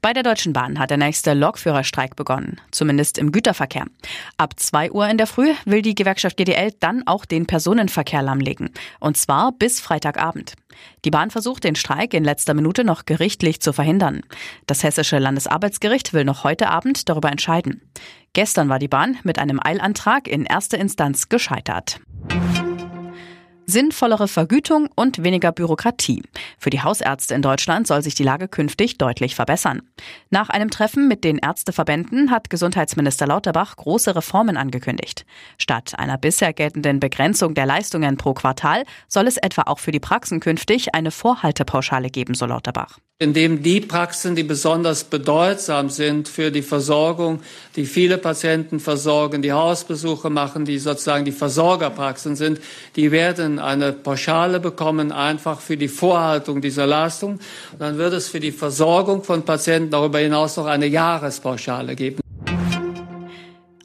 Bei der Deutschen Bahn hat der nächste Lokführerstreik begonnen, zumindest im Güterverkehr. Ab 2 Uhr in der Früh will die Gewerkschaft GDL dann auch den Personenverkehr lahmlegen. Und zwar bis Freitagabend. Die Bahn versucht, den Streik in letzter Minute noch gerichtlich zu verhindern. Das Hessische Landesarbeitsgericht will noch heute Abend darüber entscheiden. Gestern war die Bahn mit einem Eilantrag in erster Instanz gescheitert sinnvollere Vergütung und weniger Bürokratie. Für die Hausärzte in Deutschland soll sich die Lage künftig deutlich verbessern. Nach einem Treffen mit den Ärzteverbänden hat Gesundheitsminister Lauterbach große Reformen angekündigt. Statt einer bisher geltenden Begrenzung der Leistungen pro Quartal soll es etwa auch für die Praxen künftig eine Vorhaltepauschale geben, so Lauterbach indem die Praxen, die besonders bedeutsam sind für die Versorgung, die viele Patienten versorgen, die Hausbesuche machen, die sozusagen die Versorgerpraxen sind, die werden eine Pauschale bekommen, einfach für die Vorhaltung dieser Leistung. Dann wird es für die Versorgung von Patienten darüber hinaus noch eine Jahrespauschale geben.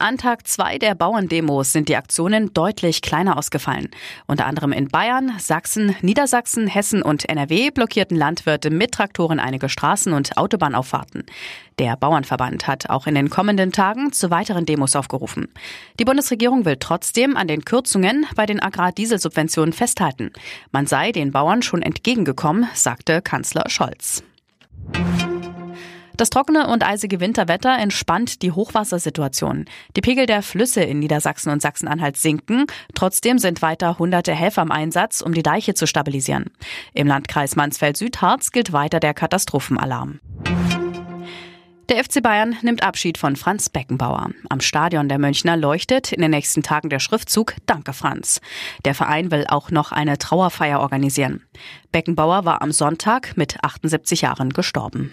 An Tag zwei der Bauerndemos sind die Aktionen deutlich kleiner ausgefallen. Unter anderem in Bayern, Sachsen, Niedersachsen, Hessen und NRW blockierten Landwirte mit Traktoren einige Straßen und Autobahnauffahrten. Der Bauernverband hat auch in den kommenden Tagen zu weiteren Demos aufgerufen. Die Bundesregierung will trotzdem an den Kürzungen bei den Agrardieselsubventionen festhalten. Man sei den Bauern schon entgegengekommen, sagte Kanzler Scholz. Das trockene und eisige Winterwetter entspannt die Hochwassersituation. Die Pegel der Flüsse in Niedersachsen und Sachsen-Anhalt sinken. Trotzdem sind weiter hunderte Helfer im Einsatz, um die Deiche zu stabilisieren. Im Landkreis Mansfeld-Südharz gilt weiter der Katastrophenalarm. Der FC Bayern nimmt Abschied von Franz Beckenbauer. Am Stadion der Münchner leuchtet in den nächsten Tagen der Schriftzug Danke Franz. Der Verein will auch noch eine Trauerfeier organisieren. Beckenbauer war am Sonntag mit 78 Jahren gestorben.